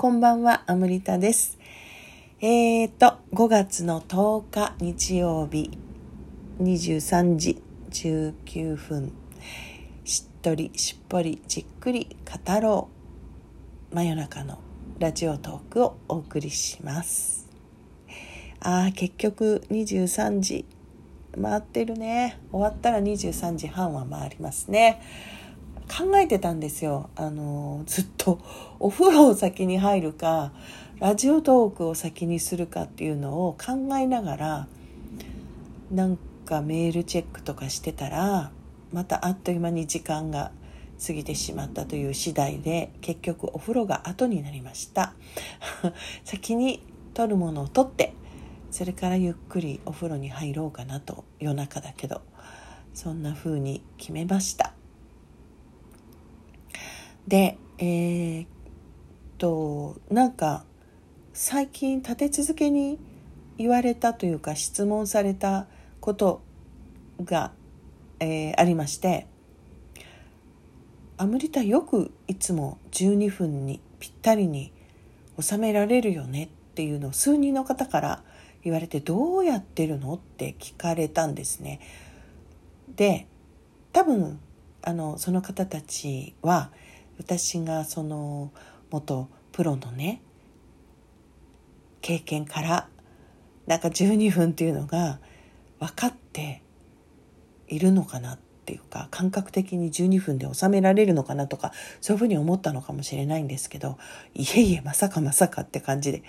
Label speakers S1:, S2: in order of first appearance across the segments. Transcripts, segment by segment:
S1: こんばんは、アムリタです。えーと、5月の10日日曜日、23時19分、しっとり、しっぽり、じっくり語ろう。真夜中のラジオトークをお送りします。ああ、結局23時回ってるね。終わったら23時半は回りますね。考えてたんですよ。あの、ずっとお風呂を先に入るか、ラジオトークを先にするかっていうのを考えながら、なんかメールチェックとかしてたら、またあっという間に時間が過ぎてしまったという次第で、結局お風呂が後になりました。先に取るものを取って、それからゆっくりお風呂に入ろうかなと夜中だけどそんな風に決めましたでえー、っとなんか最近立て続けに言われたというか質問されたことが、えー、ありましてアムリタよくいつも12分にぴったりに収められるよねっていうのを数人の方から言われてどうやってるのって聞かれたんですね。で多分あのその方たちは私がその元プロのね経験からなんか12分っていうのが分かっているのかなっていうか感覚的に12分で収められるのかなとかそういうふうに思ったのかもしれないんですけどいえいえまさかまさかって感じで。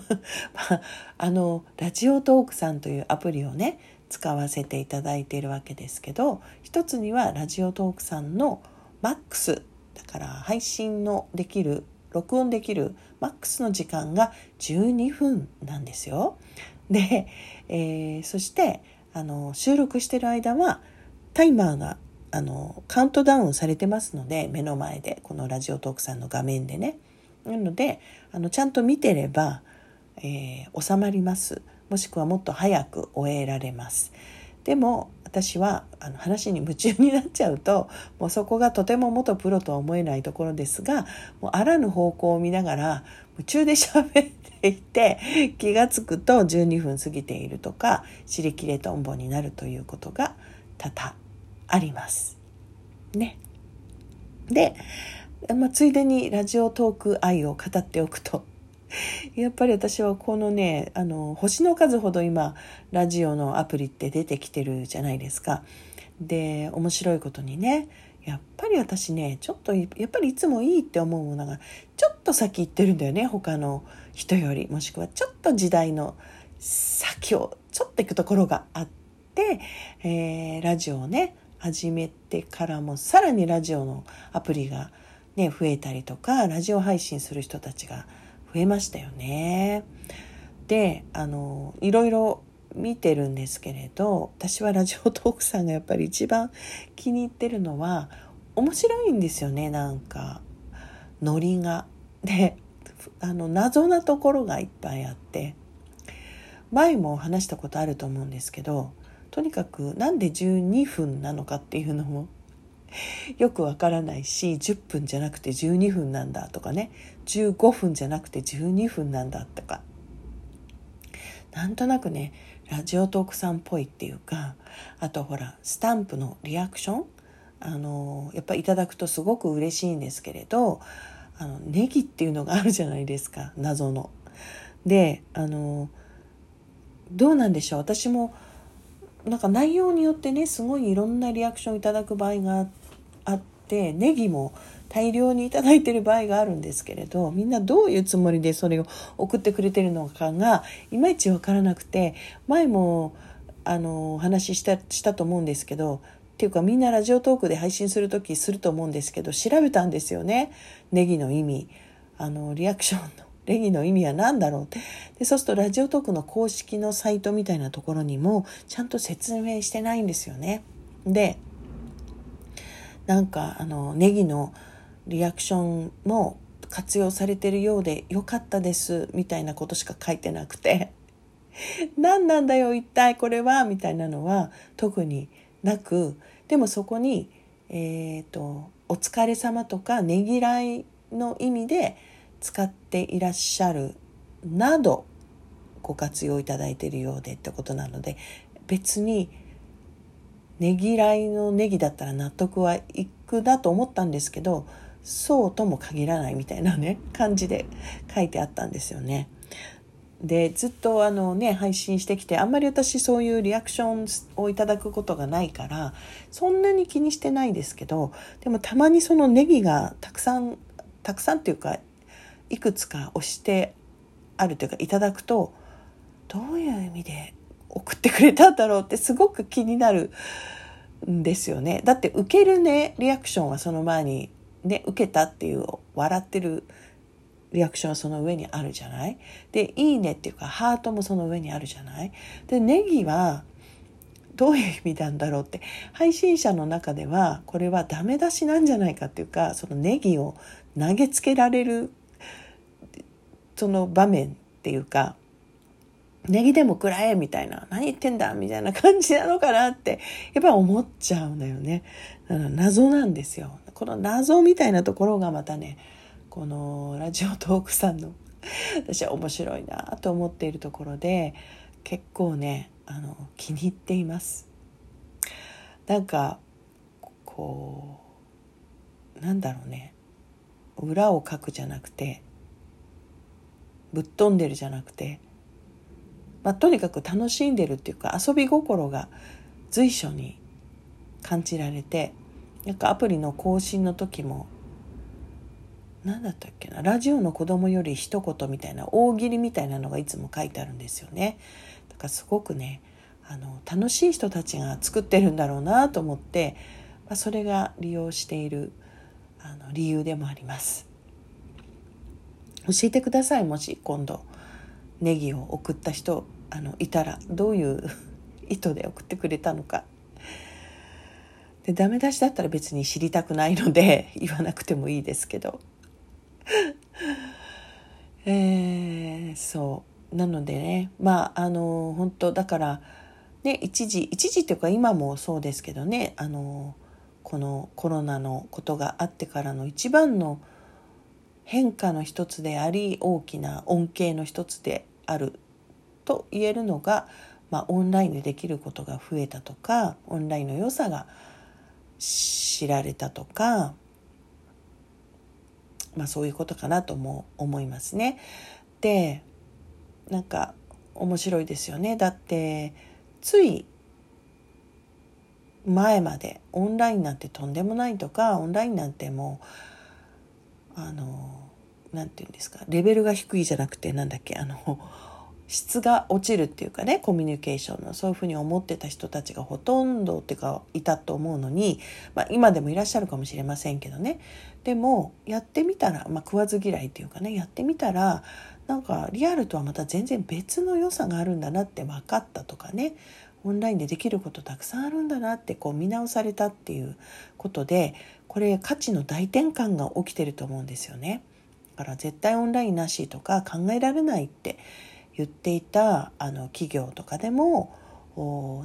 S1: まあ、あのラジオトークさんというアプリをね使わせていただいているわけですけど一つにはラジオトークさんのマックスだから配信のできる録音できるマックスの時間が12分なんですよ。で、えー、そしてあの収録してる間はタイマーがあのカウントダウンされてますので目の前でこのラジオトークさんの画面でね。なのであのちゃんと見てれば、えー、収まりますもしくはもっと早く終えられます。でも私はあの話に夢中になっちゃうともうそこがとても元プロとは思えないところですがもうあらぬ方向を見ながら夢中で喋っていて気が付くと12分過ぎているとか尻切れとんぼになるということが多々あります。ね。で、まあ、ついでにラジオトーク愛を語っておくと やっぱり私はこのねあの星の数ほど今ラジオのアプリって出てきてるじゃないですか。で面白いことにねやっぱり私ねちょっとやっぱりいつもいいって思うものがちょっと先行ってるんだよね他の人よりもしくはちょっと時代の先をちょっと行くところがあって、えー、ラジオをね始めてからもさらにラジオのアプリがね増えたりとかラジオ配信する人たちが増えましたよね。であのいろいろ見てるんですけれど私はラジオトークさんがやっぱり一番気に入ってるのは面白いんですよねなんかノリが。であの謎なところがいっぱいあって前も話したことあると思うんですけどとにかくなんで12分なのかっていうのも よくわからないし10分じゃなくて12分なんだとかね。15分じゃなくて12分なんだとか。なんとなくねラジオトークさんっぽいっていうかあとほらスタンプのリアクション。あのやっぱいただくとすごく嬉しいんですけれどあのネギっていうのがあるじゃないですか謎の。であのどうなんでしょう。私もなんか内容によってねすごいいろんなリアクションいただく場合があっあってネギも大量に頂いてる場合があるんですけれどみんなどういうつもりでそれを送ってくれてるのかがいまいち分からなくて前もあのお話ししたしたと思うんですけどっていうかみんなラジオトークで配信する時すると思うんですけど調べたんですよね。ネギの意味。あのリアクションの。レギの意味は何だろうって。でそうするとラジオトークの公式のサイトみたいなところにもちゃんと説明してないんですよね。でなんかあのネギのリアクションも活用されてるようでよかったですみたいなことしか書いてなくて。何なんだよ一体これはみたいなのは特になく。でもそこにえっ、ー、とお疲れ様とかねぎらいの意味で使っていらっしゃるなどご活用いただいているようでってことなので別にねぎらいのネギだったら納得はいくなと思ったんですけどそうとも限らないみたいなね感じで書いてあったんですよね。でずっとあのね配信してきてあんまり私そういうリアクションをいただくことがないからそんなに気にしてないですけどでもたまにそのネギがたくさんたくさんっていうかいくつか押してあるというかいただくとどういう意味で送ってくれたんだろうってすごく気になるんですよね。だって受けるねリアクションはその前にね受けたっていう笑ってるリアクションはその上にあるじゃない？で「いいね」っていうかハートもその上にあるじゃない？でネギはどういう意味なんだろうって配信者の中ではこれはダメ出しなんじゃないかっていうかそのネギを投げつけられるその場面っていうかネギでも食らえみたいな何言ってんだみたいな感じなのかなってやっぱ思っちゃうんだよね。謎なんですよ。この謎みたいなところがまたねこのラジオトークさんの私は面白いなと思っているところで結構ねあの気に入っています。なんかこうなんだろうね。裏をかくじゃなくてぶっ飛んでるじゃなくて、まあ、とにかく楽しんでるっていうか遊び心が随所に感じられてなんかアプリの更新の時も何だったっけなラジオの子供より一言みたいな大喜利みたいなのがいつも書いてあるんですよね。だからすごくねあの楽しい人たちが作ってるんだろうなと思って、まあ、それが利用しているあの理由でもあります。教えてください。もし今度ネギを送った人あのいたらどういう意図で送ってくれたのか。でダメ出しだったら別に知りたくないので 言わなくてもいいですけど。えー、そう。なのでねまああの本当だからね一時一時というか今もそうですけどねあのこのコロナのことがあってからの一番の変化の一つであり大きな恩恵の一つであると言えるのが、まあ、オンラインでできることが増えたとかオンラインの良さが知られたとか、まあ、そういうことかなとも思いますね。でなんか面白いですよねだってつい前までオンラインなんてとんでもないとかオンラインなんてもうあの何て言うんですかレベルが低いじゃなくてなんだっけあの質が落ちるっていうかねコミュニケーションのそういうふうに思ってた人たちがほとんどっていうかいたと思うのに、まあ、今でもいらっしゃるかもしれませんけどねでもやってみたら、まあ、食わず嫌いっていうかねやってみたらなんかリアルとはまた全然別の良さがあるんだなって分かったとかねオンラインでできることたくさんあるんだなってこう見直されたっていうことでこれ価値の大転換が起きてると思うんですよね。だから絶対オンラインなしとか考えられないって言っていたあの企業とかでも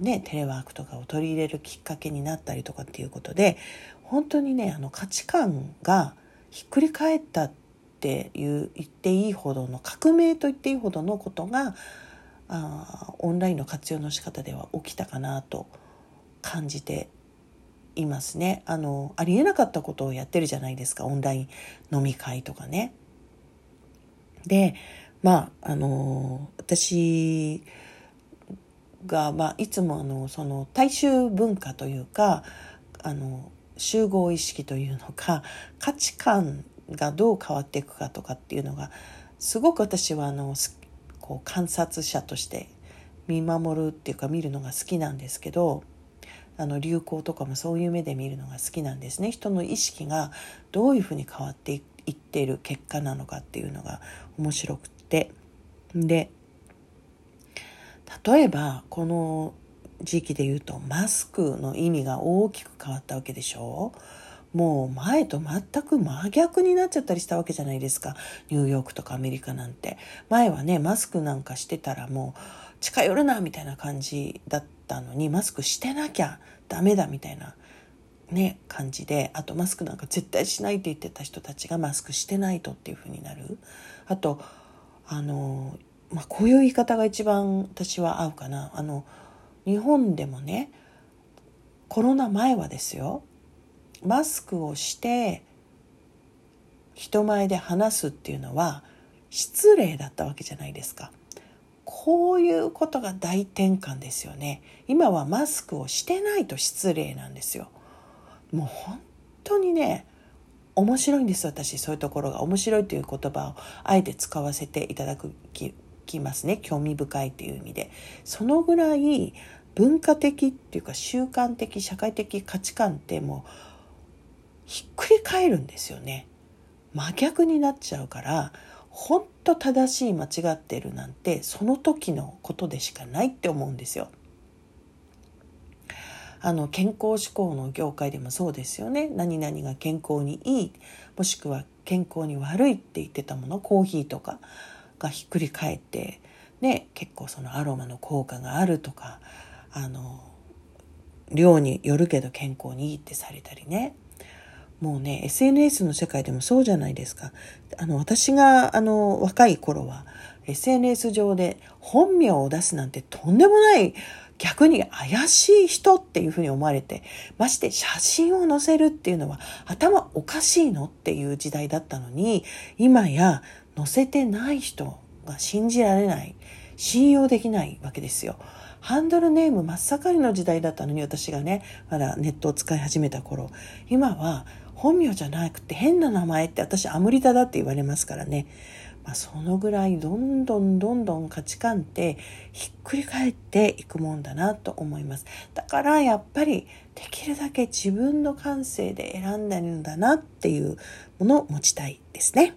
S1: ね、テレワークとかを取り入れるきっかけになったりとかっていうことで本当にねあの価値観がひっくり返ったっていう言っていいほどの革命と言っていいほどのことがあオンラインの活用の仕方では起きたかなと感じていますねあのありえなかったことをやってるじゃないですかオンライン飲み会とかね。でまああの私が、まあ、いつもあのその大衆文化というかあの集合意識というのか価値観がどう変わっていくかとかっていうのがすごく私はあのこう観察者として見守るっていうか見るのが好きなんですけどあの流行とかもそういう目で見るのが好きなんですね。人の意識がどういうふうに変わっていっている結果なのかっていうのが面白くで例えばこの時期で言うとマスクの意味が大きく変わったわけでしょ？うもう前と全く真逆になっちゃったりしたわけじゃないですか。ニューヨークとかアメリカなんて。前はね、マスクなんかしてたらもう近寄るなみたいな感じだったのに、マスクしてなきゃダメだみたいなね感じであとマスクなんか絶対しないって言ってた人たちがマスクしてないとっていうふうになるあとあの、まあ、こういう言い方が一番私は合うかなあの日本でもねコロナ前はですよマスクをして人前で話すっていうのは失礼だったわけじゃないですか。こういうことが大転換ですよね。今はマスクをしてないと失礼なんですよ。もう本当にね、面白いんです私。そういうところが。面白いという言葉をあえて使わせていただきますね。興味深いっていう意味で。そのぐらい文化的っていうか習慣的社会的価値観ってもうひっくり返るんですよね。真逆になっちゃうから本当正しい間違ってるなんてその時のことでしかないって思うんですよ。あの健康志向の業界でもそうですよね。何々が健康にいいもしくは健康に悪いって言ってたものコーヒーとかがひっくり返ってね結構そのアロマの効果があるとかあの量によるけど健康にいいってされたりね。もうね SNS の世界でもそうじゃないですか。あの私があの若い頃は SNS 上で本名を出すなんてとんでもない逆に怪しい人っていうふうに思われてまして写真を載せるっていうのは頭おかしいのっていう時代だったのに今や載せてない人が信じられない信用できないわけですよ。ハンドルネーム真っ盛りの時代だったのに私がねまだネットを使い始めた頃今は本名じゃなくて変な名前って私アムリタだって言われますからね、まあ、そのぐらいどんどんどんどん価値観ってひっくり返っていくもんだなと思います。だからやっぱりできるだけ自分の感性で選んだんだなっていうものを持ちたいですね。